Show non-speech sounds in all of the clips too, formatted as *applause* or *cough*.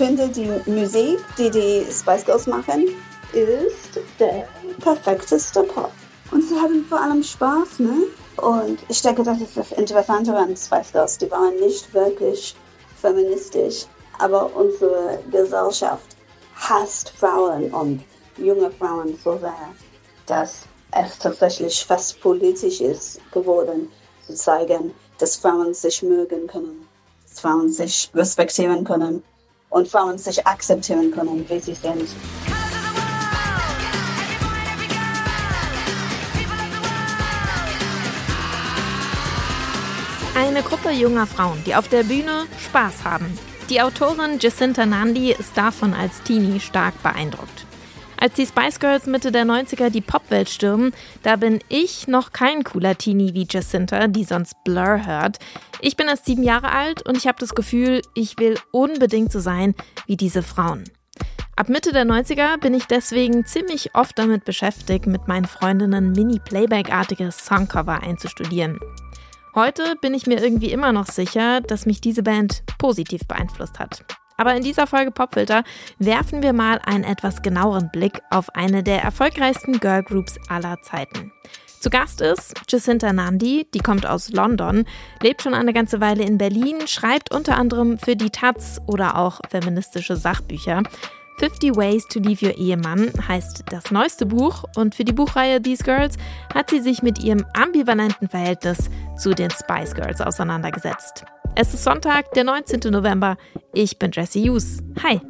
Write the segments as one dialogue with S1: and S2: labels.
S1: Ich finde, die Musik, die die Spice Girls machen, ist der perfekteste Pop. Und sie haben vor allem Spaß, ne? Und ich denke, das ist das Interessante an Spice Girls. Die waren nicht wirklich feministisch, aber unsere Gesellschaft hasst Frauen und junge Frauen so sehr, dass es tatsächlich fast politisch ist geworden, zu zeigen, dass Frauen sich mögen können, dass Frauen sich respektieren können und Frauen sich akzeptieren können, wie sie sind.
S2: Eine Gruppe junger Frauen, die auf der Bühne Spaß haben. Die Autorin Jacinta Nandi ist davon als Teenie stark beeindruckt. Als die Spice Girls Mitte der 90er die Popwelt stürmen, da bin ich noch kein cooler Teenie wie Jacinta, die sonst Blur hört. Ich bin erst sieben Jahre alt und ich habe das Gefühl, ich will unbedingt so sein wie diese Frauen. Ab Mitte der 90er bin ich deswegen ziemlich oft damit beschäftigt, mit meinen Freundinnen Mini-Playback-artige Songcover einzustudieren. Heute bin ich mir irgendwie immer noch sicher, dass mich diese Band positiv beeinflusst hat. Aber in dieser Folge Popfilter werfen wir mal einen etwas genaueren Blick auf eine der erfolgreichsten Girlgroups aller Zeiten. Zu Gast ist Jacinta Nandi, die kommt aus London, lebt schon eine ganze Weile in Berlin, schreibt unter anderem für die Taz oder auch feministische Sachbücher. 50 Ways to Leave Your Ehemann heißt das neueste Buch und für die Buchreihe These Girls hat sie sich mit ihrem ambivalenten Verhältnis zu den Spice Girls auseinandergesetzt. Es ist Sonntag, der 19. November. Ich bin Jesse Hughes. Hi.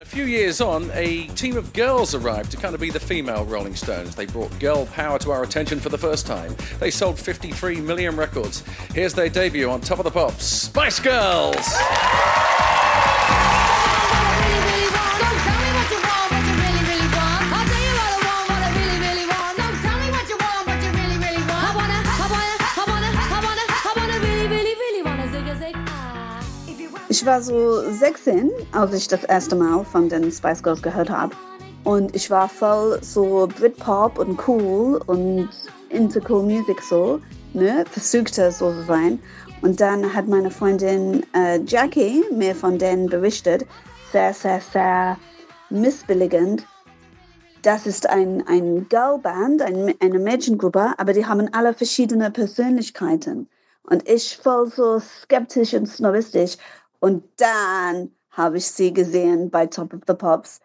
S3: A few years on, a team of girls arrived to kind of be the female Rolling Stones. They brought girl power to our attention for the first time. They sold 53 million records. Here's their debut on Top of the Pops Spice Girls!
S1: Ich war so 16, als ich das erste Mal von den Spice Girls gehört habe. Und ich war voll so Britpop und cool und into cool Music so, ne? Versuchte so zu sein. Und dann hat meine Freundin äh, Jackie mir von denen berichtet, sehr, sehr, sehr missbilligend. Das ist ein, ein Girlband, ein, eine Mädchengruppe, aber die haben alle verschiedene Persönlichkeiten. Und ich voll so skeptisch und snobistisch. Und dann habe ich sie gesehen bei Top of the Pops.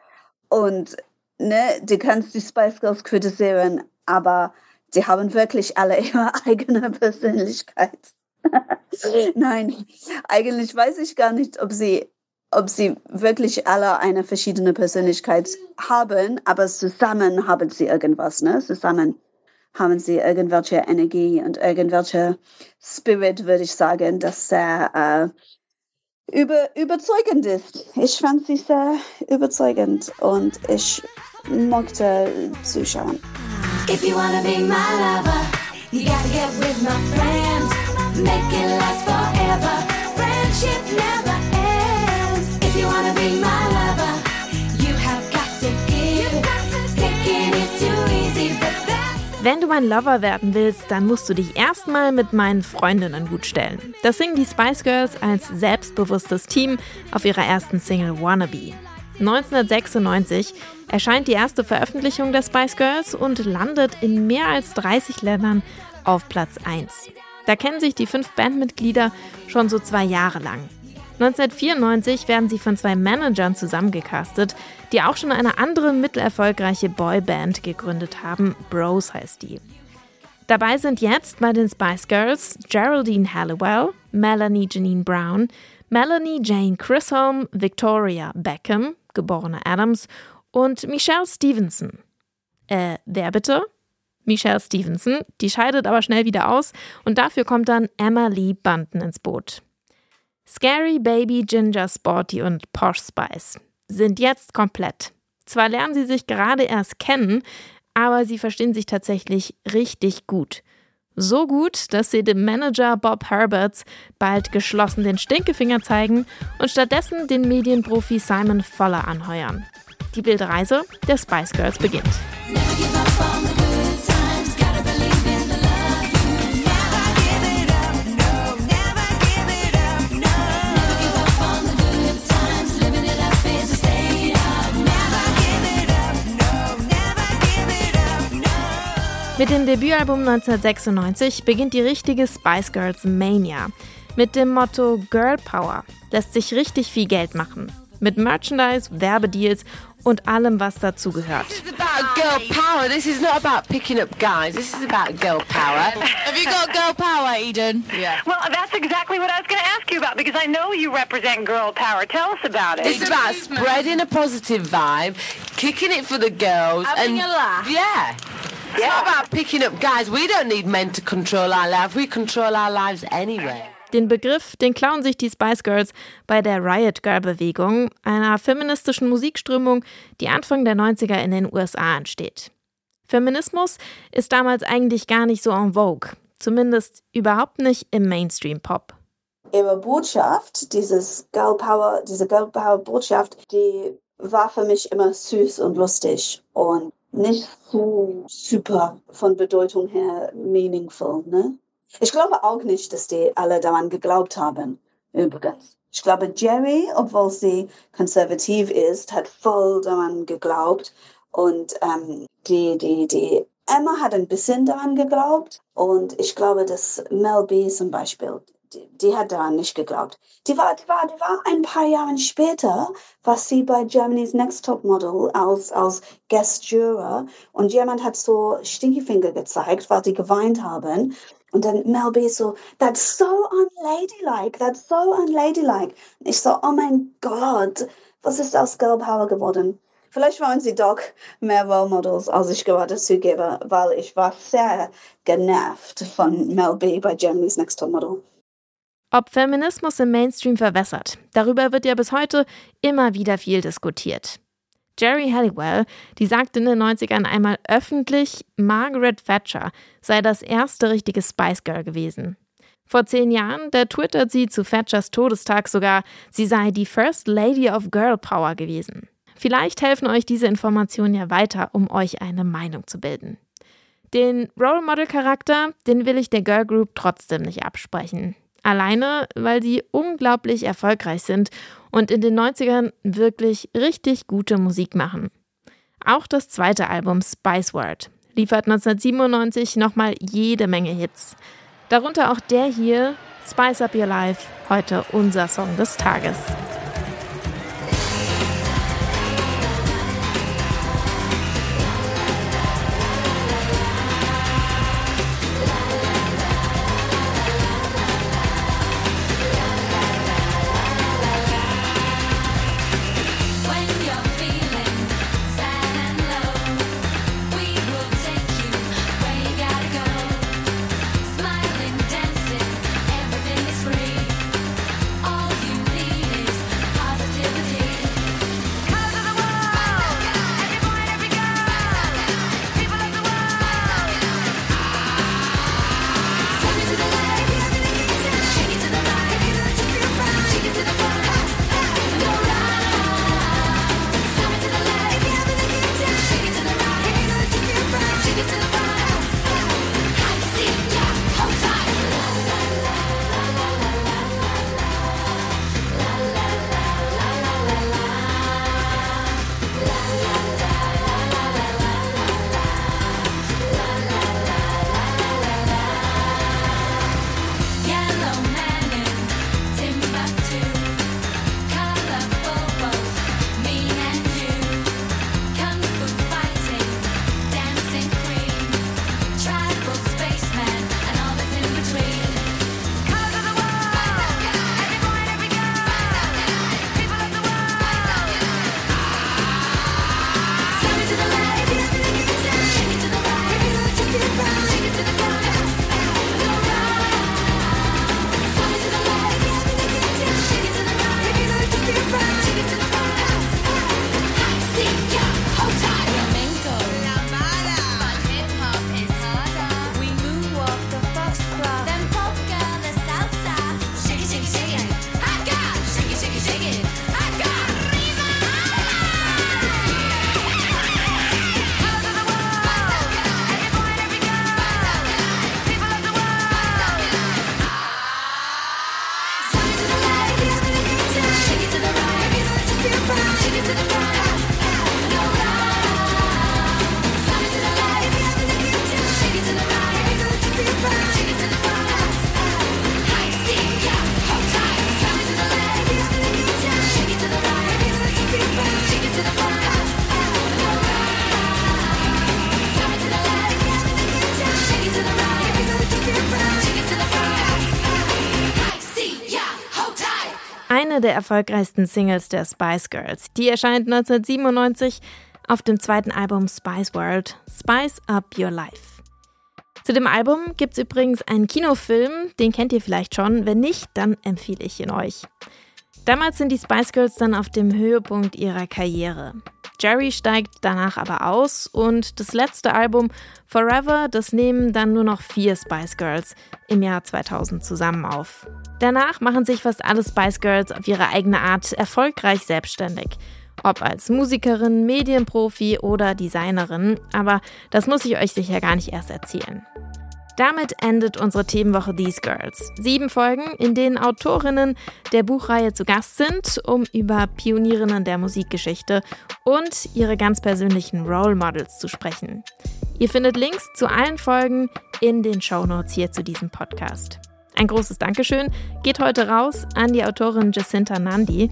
S1: Und ne, du kannst die Spice Girls kritisieren, aber die haben wirklich alle *laughs* ihre eigene Persönlichkeit. *laughs* Nein, eigentlich weiß ich gar nicht, ob sie, ob sie wirklich alle eine verschiedene Persönlichkeit haben, aber zusammen haben sie irgendwas, ne? Zusammen haben sie irgendwelche Energie und irgendwelche Spirit, würde ich sagen, das sehr äh, über, überzeugend ist. Ich fand sie sehr überzeugend und ich mochte zuschauen. If you wanna be my lover, you gotta get with my friends. Make it last forever. Friendship never ends. If you wanna be my wenn du mein Lover werden willst, dann musst du dich erstmal mit meinen Freundinnen gut stellen. Das singen die Spice Girls als selbstbewusstes Team auf ihrer ersten Single Wannabe. 1996 erscheint die erste Veröffentlichung der Spice Girls und landet in mehr als 30 Ländern auf Platz 1. Da kennen sich die fünf Bandmitglieder schon so zwei Jahre lang. 1994 werden sie von zwei Managern zusammengecastet, die auch schon eine andere mittelerfolgreiche Boyband gegründet haben. Bros heißt die. Dabei sind jetzt bei den Spice Girls Geraldine Halliwell, Melanie Janine Brown, Melanie Jane Chisholm, Victoria Beckham, geborene Adams, und Michelle Stevenson. Äh, wer bitte? Michelle Stevenson, die scheidet aber schnell wieder aus und dafür kommt dann Emma Lee Bunton ins Boot. Scary Baby Ginger Sporty und Posh Spice sind jetzt komplett. Zwar lernen sie sich gerade erst kennen, aber sie verstehen sich tatsächlich richtig gut. So gut, dass sie dem Manager Bob Herberts bald geschlossen den Stinkefinger zeigen und stattdessen den Medienprofi Simon Voller anheuern.
S2: Die Bildreise der Spice Girls beginnt. Mit dem Debütalbum 1996 beginnt die richtige Spice Girls Mania. Mit dem Motto Girl Power lässt sich richtig viel Geld machen. Mit Merchandise, Werbedeals und allem, was dazugehört.
S4: This is about girl power. This is not about picking up guys. This is about girl power. Have you got girl power, Eden?
S5: Yeah. Well, that's exactly what I was going to ask you about because I know you represent girl power. Tell us about it.
S4: It's about spreading a positive vibe, kicking it for the girls,
S5: Having
S4: and
S5: a laugh.
S4: yeah. It's
S5: Yeah.
S4: not about picking up guys. We don't need men to control our life. We control our lives anyway.
S2: Den Begriff, den klauen sich die Spice Girls bei der Riot Girl Bewegung, einer feministischen Musikströmung, die Anfang der 90er in den USA entsteht. Feminismus ist damals eigentlich gar nicht so en vogue, zumindest überhaupt nicht im Mainstream Pop.
S1: ihre Botschaft, dieses Girl Power, diese Girl Power Botschaft, die war für mich immer süß und lustig und nicht so super von Bedeutung her meaningful, ne? Ich glaube auch nicht, dass die alle daran geglaubt haben, übrigens. Ich glaube, Jerry, obwohl sie konservativ ist, hat voll daran geglaubt und ähm, die, die, die Emma hat ein bisschen daran geglaubt und ich glaube, dass Mel B zum Beispiel, die, hat daran nicht geglaubt. Die war, die war, die war ein paar Jahre später, was sie bei Germany's Next Top Model als, als Guest Juror und jemand hat so Stinkefinger gezeigt, weil sie geweint haben. Und dann Mel B so, that's so unladylike, that's so unladylike. Und ich so, oh mein Gott, was ist aus Girl Power geworden? Vielleicht waren sie doch mehr Role Models, als ich gerade zugebe, weil ich war sehr genervt von Mel B bei Germany's Next Top Model.
S2: Ob Feminismus im Mainstream verwässert, darüber wird ja bis heute immer wieder viel diskutiert. Jerry Halliwell, die sagte in den 90ern einmal öffentlich, Margaret Thatcher sei das erste richtige Spice Girl gewesen. Vor zehn Jahren, da twittert sie zu Thatchers Todestag sogar, sie sei die First Lady of Girl Power gewesen. Vielleicht helfen euch diese Informationen ja weiter, um euch eine Meinung zu bilden. Den Role Model Charakter, den will ich der Girl Group trotzdem nicht absprechen. Alleine, weil sie unglaublich erfolgreich sind und in den 90ern wirklich richtig gute Musik machen. Auch das zweite Album Spice World liefert 1997 nochmal jede Menge Hits. Darunter auch der hier, Spice Up Your Life, heute unser Song des Tages. Der erfolgreichsten Singles der Spice Girls. Die erscheint 1997 auf dem zweiten Album Spice World, Spice Up Your Life. Zu dem Album gibt es übrigens einen Kinofilm, den kennt ihr vielleicht schon. Wenn nicht, dann empfehle ich ihn euch. Damals sind die Spice Girls dann auf dem Höhepunkt ihrer Karriere. Jerry steigt danach aber aus und das letzte Album Forever, das nehmen dann nur noch vier Spice Girls im Jahr 2000 zusammen auf. Danach machen sich fast alle Spice Girls auf ihre eigene Art erfolgreich selbstständig. Ob als Musikerin, Medienprofi oder Designerin, aber das muss ich euch sicher gar nicht erst erzählen. Damit endet unsere Themenwoche These Girls. Sieben Folgen, in denen Autorinnen der Buchreihe zu Gast sind, um über Pionierinnen der Musikgeschichte und ihre ganz persönlichen Role Models zu sprechen. Ihr findet Links zu allen Folgen in den Shownotes hier zu diesem Podcast. Ein großes Dankeschön geht heute raus an die Autorin Jacinta Nandi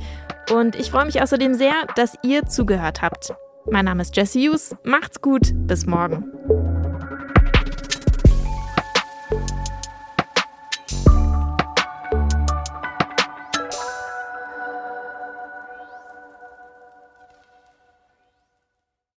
S2: und ich freue mich außerdem sehr, dass ihr zugehört habt. Mein Name ist Jesse Hughes, macht's gut, bis morgen.